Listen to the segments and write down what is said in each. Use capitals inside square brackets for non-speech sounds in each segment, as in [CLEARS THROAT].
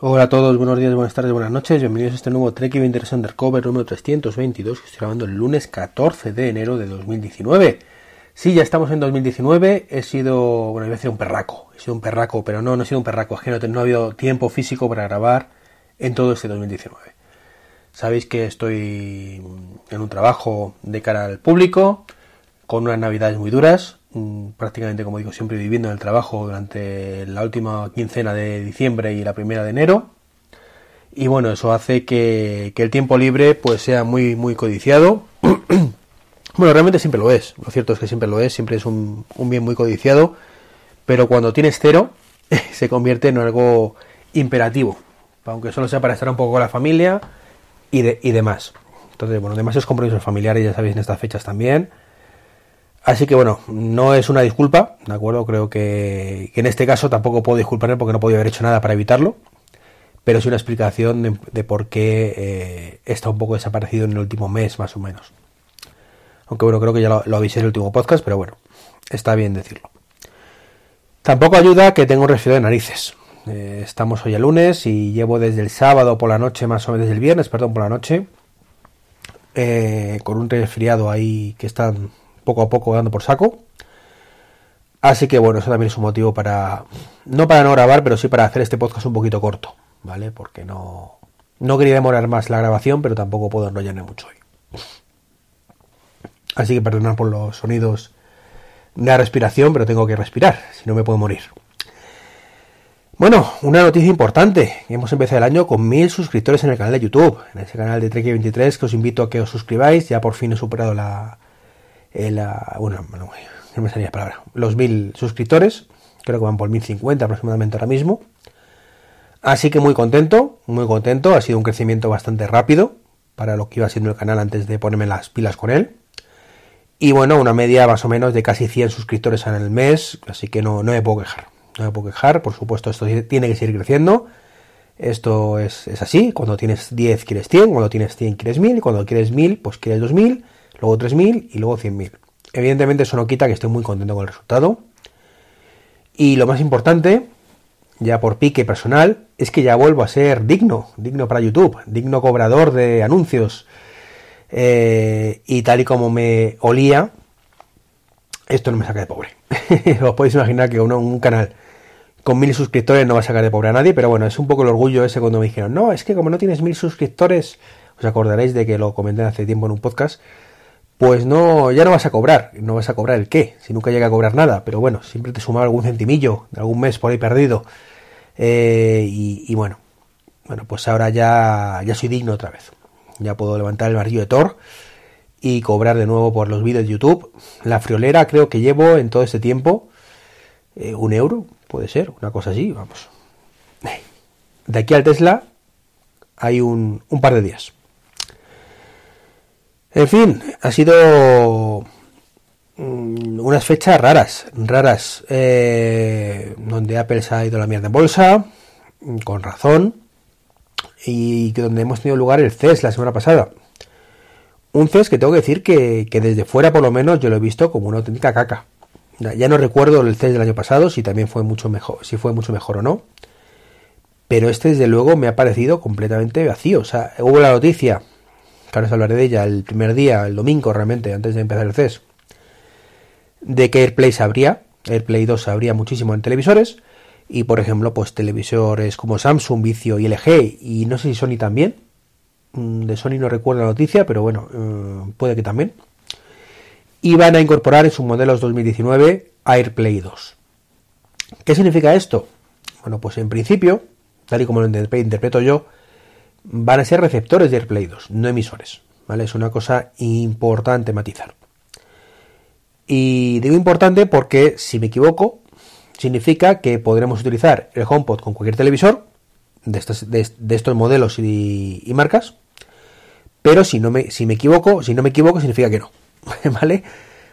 Hola a todos, buenos días, buenas tardes, buenas noches, bienvenidos a este nuevo Trek 20 Undercover número 322 que estoy grabando el lunes 14 de enero de 2019. Sí, ya estamos en 2019, he sido, bueno, iba a decir un perraco, he sido un perraco, pero no, no he sido un perraco, es que no, no ha habido tiempo físico para grabar en todo este 2019. Sabéis que estoy en un trabajo de cara al público, con unas navidades muy duras, prácticamente, como digo, siempre viviendo en el trabajo durante la última quincena de diciembre y la primera de enero. Y bueno, eso hace que, el tiempo libre pues sea muy, muy codiciado. [CLEARS THROAT] bueno, realmente siempre lo es. Lo cierto es que siempre lo es, siempre es un, bien muy codiciado. Pero cuando tienes cero, [LAUGHS] se convierte en algo imperativo. Aunque solo sea para estar un poco con la familia y, de, y demás. Entonces, bueno, demasiados compromisos familiares, ya sabéis, en estas fechas también Así que bueno, no es una disculpa, ¿de acuerdo? Creo que, en este caso tampoco puedo disculparme porque no podía haber hecho nada para evitarlo, pero sí una explicación de, por qué eh, está un poco desaparecido en el último mes, más o menos. Aunque bueno, creo que ya lo, lo avisé en el último podcast, pero bueno, está bien decirlo. Tampoco ayuda que tengo un resfriado de narices. Eh, estamos hoy el lunes y llevo desde el sábado por la noche, más o menos desde el viernes, perdón, por la noche, eh, con un resfriado ahí que está poco a poco dando por saco. Así que bueno, eso también es un motivo para, no para no grabar, pero sí para hacer este podcast un poquito corto, ¿vale? Porque no, no quería demorar más la grabación, pero tampoco puedo enrollarme mucho hoy. Así que perdonad por los sonidos de la respiración, pero tengo que respirar, si no me puedo morir. Bueno, una noticia importante. Hemos empezado el año con mil suscriptores en el canal de YouTube, en ese canal de Trek23 que os invito a que os suscribáis. Ya por fin he superado la, bueno, no me salía palabra, los mil suscriptores, creo que van por 1050 aproximadamente ahora mismo. Así que muy contento, muy contento, ha sido un crecimiento bastante rápido para lo que iba siendo el canal antes de ponerme las pilas con él. Y bueno, una media más o menos de casi 100 suscriptores en el mes, así que no, no me puedo quejar. No me puedo quejar, por supuesto esto tiene que seguir creciendo. Esto es, es así, cuando tienes 10 quieres 100, cuando tienes 100 quieres 1000, cuando quieres 1000 pues quieres 2000 luego 3.000 y luego 100.000. Evidentemente eso no quita que estoy muy contento con el resultado. Y lo más importante, ya por pique personal, es que ya vuelvo a ser digno, digno para YouTube, digno cobrador de anuncios. Eh, y tal y como me olía, esto no me saca de pobre. [LAUGHS] Os podéis imaginar que uno, un canal con mil suscriptores no va a sacar de pobre a nadie, pero bueno, es un poco el orgullo ese cuando me dijeron, no, es que como no tienes mil suscriptores, os acordaréis de que lo comenté hace tiempo en un podcast, pues no, ya no vas a cobrar. No vas a cobrar el qué, si nunca llega a cobrar nada, pero bueno, siempre te suma algún centimillo de algún mes por ahí perdido. Eh, y, bueno, bueno, pues ahora ya, ya soy digno otra vez. Ya puedo levantar el barrillo de Thor y cobrar de nuevo por los vídeos de YouTube. La friolera creo que llevo en todo este tiempo eh, un euro, puede ser, una cosa así, vamos. De aquí al Tesla hay un, un par de días. En fin, ha sido mm, unas fechas raras, raras, eh, donde Apple se ha ido la mierda en bolsa, con razón, y donde hemos tenido lugar el CES la semana pasada. Un CES que tengo que decir que, desde fuera por lo menos yo lo he visto como una auténtica caca. Ya no recuerdo el CES del año pasado, si también fue mucho mejor, si fue mucho mejor o no. Pero este desde luego me ha parecido completamente vacío. O sea, hubo la noticia que ahora os hablaré de ella, el primer día, el domingo realmente, antes de empezar el CES, de que AirPlay sabría, AirPlay 2 sabría muchísimo en televisores, y por ejemplo, pues televisores como Samsung, Vicio y LG, y no sé si Sony también, mm, de Sony no recuerdo la noticia, pero bueno, eh, puede que también, y van a incorporar en sus modelos 2019 AirPlay 2. ¿Qué significa esto? Bueno, pues en principio, tal y como lo interpreto yo, van a ser receptores de AirPlay 2, no emisores. ¿vale? Es una cosa importante matizar. Y digo importante porque, si me equivoco, significa que podremos utilizar el HomePod con cualquier televisor de estos, de, estos modelos y, marcas. Pero si no me, si me equivoco, si no me equivoco, significa que no. [LAUGHS] ¿Vale?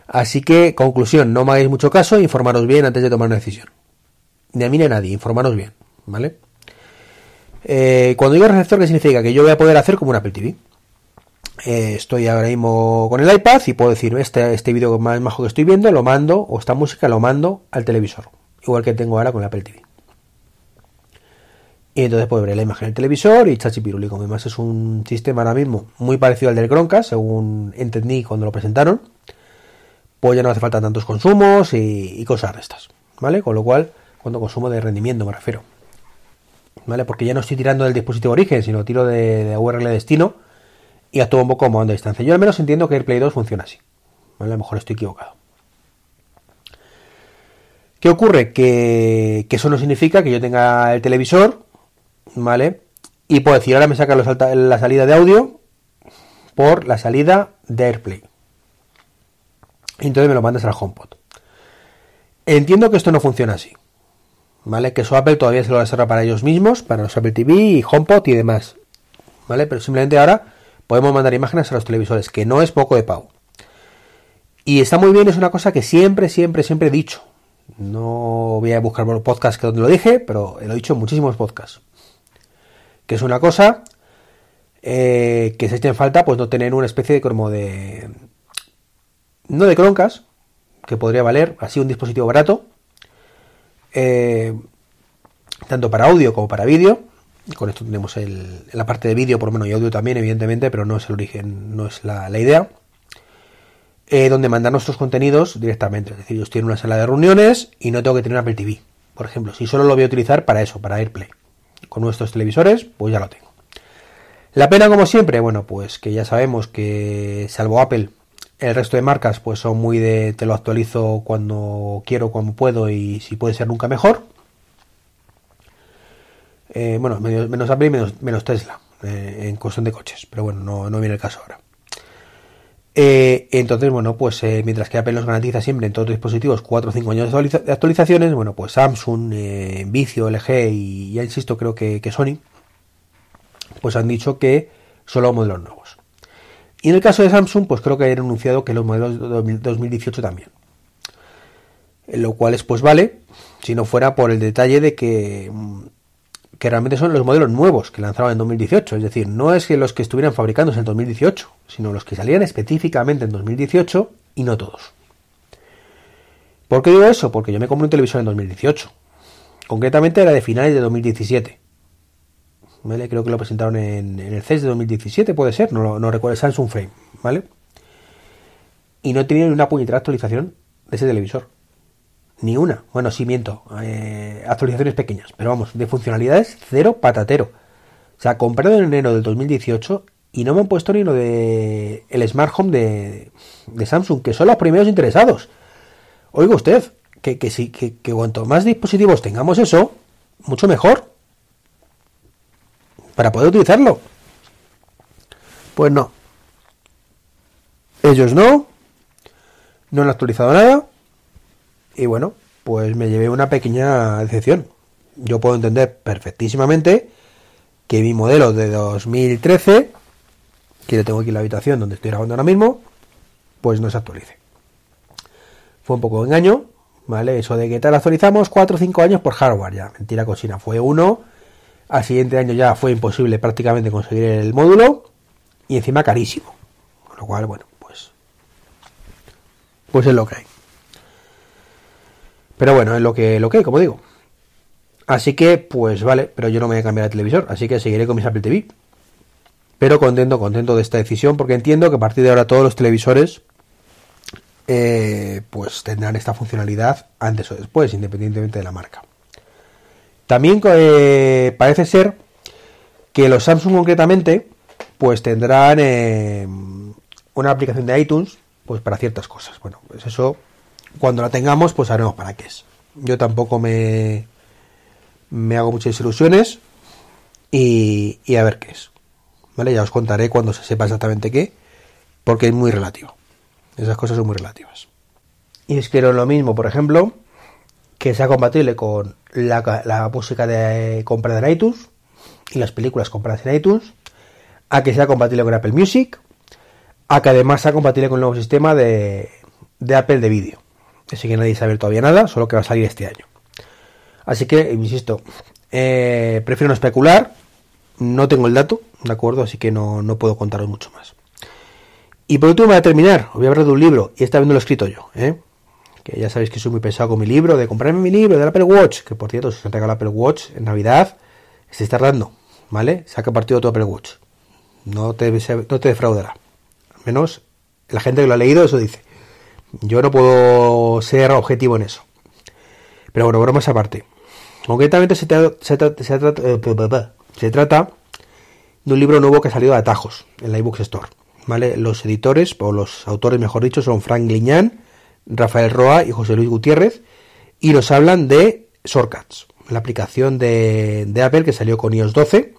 Así que, conclusión, no me hagáis mucho caso, informaros bien antes de tomar una decisión. Ni a mí ni a nadie, informaros bien, ¿vale? Eh, cuando digo receptor, ¿qué significa? Que yo voy a poder hacer como un Apple TV. Eh, estoy ahora mismo con el iPad y puedo decir, este, este vídeo más majo que estoy viendo, lo mando, o esta música lo mando al televisor. Igual que tengo ahora con el Apple TV. Y entonces pues veré la imagen del televisor y chachi piruli. Como además es un sistema ahora mismo muy parecido al del Chromecast, según entendí cuando lo presentaron, pues ya no hace falta tantos consumos y, cosas de estas, ¿vale? Con lo cual, cuando consumo de rendimiento me refiero, ¿vale? Porque ya no estoy tirando del dispositivo origen, sino tiro de, de URL destino y actúo un poco como a distancia. Yo al menos entiendo que el Play 2 funciona así, ¿vale? A lo mejor estoy equivocado. ¿Qué ocurre? Que, eso no significa que yo tenga el televisor ¿vale? Y puedo decir, ahora me saca la salida de audio por la salida de AirPlay. Y entonces me lo mandas al HomePod. Entiendo que esto no funciona así. ¿Vale? Que eso Apple todavía se lo reserva para ellos mismos, para los Apple TV y HomePod y demás. ¿Vale? Pero simplemente ahora podemos mandar imágenes a los televisores, que no es poco de pago. Y está muy bien, es una cosa que siempre, siempre, siempre he dicho. No voy a buscar podcast que donde lo dije, pero lo he dicho en muchísimos podcasts que es una cosa eh, que se echa en falta, pues no tener una especie de como de... No de croncas, que podría valer así un dispositivo barato, eh, tanto para audio como para vídeo. Con esto tenemos el, la parte de vídeo, por lo menos, y audio también, evidentemente, pero no es el origen, no es la, idea. Eh, donde mandar nuestros contenidos directamente. Es decir, yo estoy en una sala de reuniones y no tengo que tener Apple TV. Por ejemplo, si solo lo voy a utilizar para eso, para AirPlay con nuestros televisores, pues ya lo tengo. La pena, como siempre, bueno, pues que ya sabemos que salvo Apple, el resto de marcas pues son muy de te lo actualizo cuando quiero, cuando puedo y si puede ser nunca mejor. Eh, bueno, menos, Apple y menos, Tesla eh, en cuestión de coches, pero bueno, no, viene el caso ahora. Eh, entonces, bueno, pues mientras que Apple nos garantiza siempre en todos los dispositivos 4 o 5 años de actualizaciones, bueno, pues Samsung, Vicio, LG y ya insisto, creo que, Sony, pues han dicho que solo modelos nuevos. Y en el caso de Samsung, pues creo que han anunciado que los modelos de 2018 también. Lo cual es pues vale, si no fuera por el detalle de que mm, que realmente son los modelos nuevos que lanzaron en 2018. Es decir, no es que los que estuvieran fabricándose en 2018, sino los que salían específicamente en 2018 y no todos. ¿Por qué digo eso? Porque yo me compré un televisor en 2018. Concretamente era de finales de 2017. Creo que lo presentaron en, el CES de 2017, puede ser, no, no recuerdo, Samsung Frame, ¿vale? Y no tenía ni una puñetera actualización de ese televisor. Ni una. Bueno, sí miento. Eh, actualizaciones pequeñas. Pero vamos, de funcionalidades, cero patatero. O sea, comprado en enero del 2018 y no me han puesto ni lo de el Smart Home de, Samsung, que son los primeros interesados. Oiga usted, que, que, que cuanto más dispositivos tengamos eso, mucho mejor. Para poder utilizarlo. Pues no. Ellos no. No han actualizado nada. Y bueno, pues me llevé una pequeña decepción. Yo puedo entender perfectísimamente que mi modelo de 2013, que lo tengo aquí en la habitación donde estoy grabando ahora mismo, pues no se actualice. Fue un poco engaño, ¿vale? Eso de que tal actualizamos 4 o 5 años por hardware, ya, mentira cocina. Fue uno, al siguiente año ya fue imposible prácticamente conseguir el módulo y encima carísimo. Con lo cual, bueno, pues, pues es lo que hay. Pero bueno, es lo que, lo que hay, como digo. Así que, pues vale, pero yo no me voy a cambiar de televisor, así que seguiré con mis Apple TV. Pero contento, contento de esta decisión, porque entiendo que a partir de ahora todos los televisores eh, pues tendrán esta funcionalidad antes o después, independientemente de la marca. También eh, parece ser que los Samsung concretamente, pues tendrán eh, una aplicación de iTunes, pues para ciertas cosas. Bueno, pues eso cuando la tengamos, pues sabremos para qué es. Yo tampoco me, me hago muchas ilusiones y, a ver qué es. ¿Vale? Ya os contaré cuando se sepa exactamente qué, porque es muy relativo. Esas cosas son muy relativas. Y es que lo mismo, por ejemplo, que sea compatible con la, la música de comprada en iTunes y las películas compradas en iTunes, a que sea compatible con Apple Music, a que además sea compatible con el nuevo sistema de, de Apple de vídeo. Así que nadie sabe todavía nada, solo que va a salir este año. Así que, insisto, eh, prefiero no especular, no tengo el dato, ¿de acuerdo? Así que no, puedo contaros mucho más. Y por último, voy a terminar, voy a hablar de un libro, y esta vez no lo escrito yo, ¿eh? Que ya sabéis que soy muy pesado con mi libro, de comprarme mi libro del Apple Watch, que por cierto, si os entrega el Apple Watch en Navidad, se está tardando, ¿vale? Saca partido tu Apple Watch. No te, no te defraudará. Al menos la gente que lo ha leído eso dice. Yo no puedo ser objetivo en eso. Pero bueno, bromas aparte. Concretamente se, se trata de un libro nuevo que ha salido de atajos en la iBooks Store. ¿vale? Los editores, o los autores mejor dicho, son Frank Liñán, Rafael Roa y José Luis Gutiérrez, y nos hablan de Shortcuts, la aplicación de, Apple que salió con iOS 12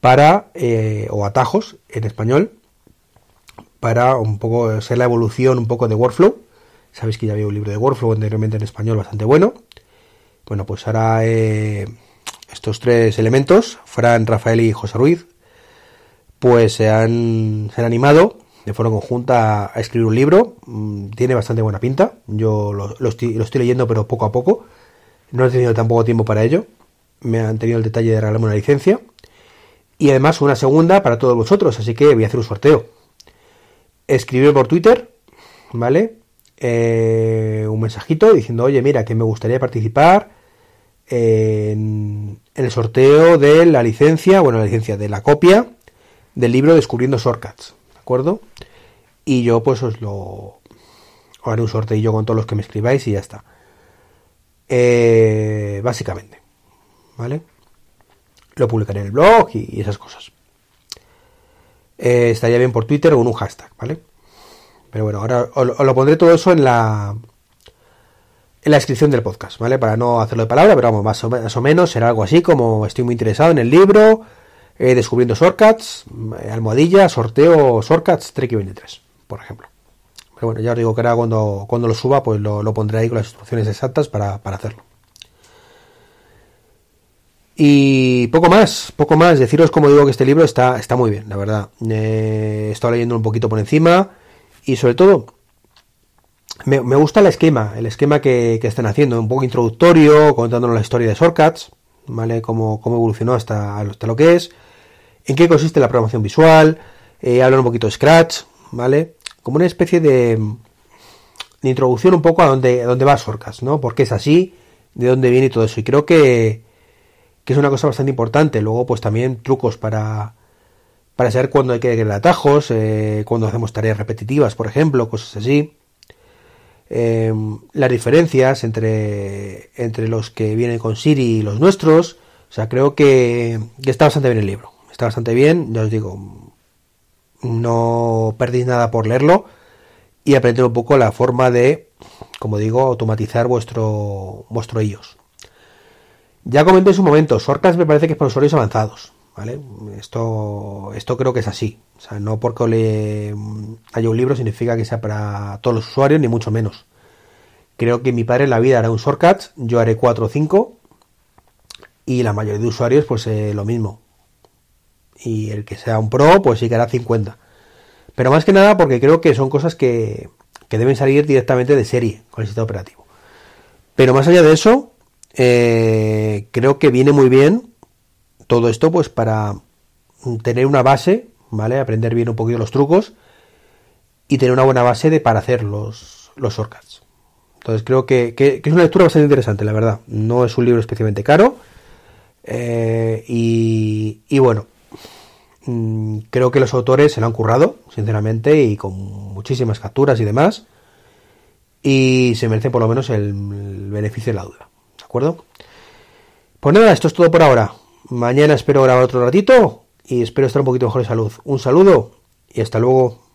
para, eh, o atajos en español, para un poco ser la evolución un poco de Workflow. Sabéis que ya había un libro de Workflow anteriormente en español bastante bueno. Bueno, pues ahora eh, estos tres elementos, Fran, Rafael y José Ruiz, pues se han, se han animado de forma conjunta a escribir un libro. Mm, tiene bastante buena pinta. Yo lo, estoy, leyendo, pero poco a poco. No he tenido tampoco tiempo para ello. Me han tenido el detalle de regalarme una licencia. Y además una segunda para todos vosotros. Así que voy a hacer un sorteo. Escribir por Twitter, ¿vale? Eh, un mensajito diciendo, oye, mira, que me gustaría participar en, el sorteo de la licencia, bueno, la licencia de la copia del libro Descubriendo Shortcuts, ¿de acuerdo? Y yo pues os lo haré un sorteo con todos los que me escribáis y ya está. Eh, básicamente, ¿vale? Lo publicaré en el blog y, esas cosas. Eh, estaría bien por Twitter o en un hashtag, ¿vale? Pero bueno, ahora os, lo pondré todo eso en la en la descripción del podcast, ¿vale? Para no hacerlo de palabra, pero vamos, más o menos será algo así como estoy muy interesado en el libro, eh, descubriendo shortcuts, eh, almohadilla, sorteo shortcuts, Trek 23, por ejemplo. Pero bueno, ya os digo que ahora cuando, cuando lo suba, pues lo, pondré ahí con las instrucciones exactas para, hacerlo. Y poco más, poco más. Deciros, como digo, que este libro está, está muy bien, la verdad. Eh, he estado leyendo un poquito por encima y sobre todo me, gusta el esquema, el esquema que, están haciendo, un poco introductorio, contándonos la historia de Shortcuts, ¿vale? Cómo, cómo evolucionó hasta, hasta lo que es en qué consiste la programación visual, eh, hablar un poquito de Scratch, ¿vale? Como una especie de, introducción un poco a dónde, dónde va Sorcas, ¿no? Por qué es así, de dónde viene todo eso. Y creo que, es una cosa bastante importante. Luego, pues también trucos para, para saber cuándo hay que crear atajos, eh, cuando hacemos tareas repetitivas, por ejemplo, cosas así. Eh, las diferencias entre, entre los que vienen con Siri y los nuestros. O sea, creo que, que está bastante bien el libro está bastante bien, ya os digo, no perdéis nada por leerlo y aprender un poco la forma de, como digo, automatizar vuestro, vuestro iOS. Ya comenté en su momento, Shortcuts me parece que es para usuarios avanzados, ¿vale? Esto, esto creo que es así. O sea, no porque haya un libro significa que sea para todos los usuarios, ni mucho menos. Creo que mi padre en la vida hará un Shortcuts, yo haré 4 o 5, y la mayoría de usuarios, pues eh, lo mismo y el que sea un pro, pues sí que hará 50. Pero más que nada porque creo que son cosas que, deben salir directamente de serie con el sistema operativo. Pero más allá de eso, eh, creo que viene muy bien todo esto pues para tener una base, ¿vale? Aprender bien un poquito los trucos y tener una buena base de para hacer los, los shortcuts. Entonces creo que, es una lectura bastante interesante, la verdad. No es un libro especialmente caro. Eh, y, y bueno, creo que los autores se lo han currado, sinceramente, y con muchísimas capturas y demás. Y se merece por lo menos el, beneficio de la duda. ¿De acuerdo? Pues nada, esto es todo por ahora. Mañana espero grabar otro ratito y espero estar un poquito mejor de salud. Un saludo y hasta luego.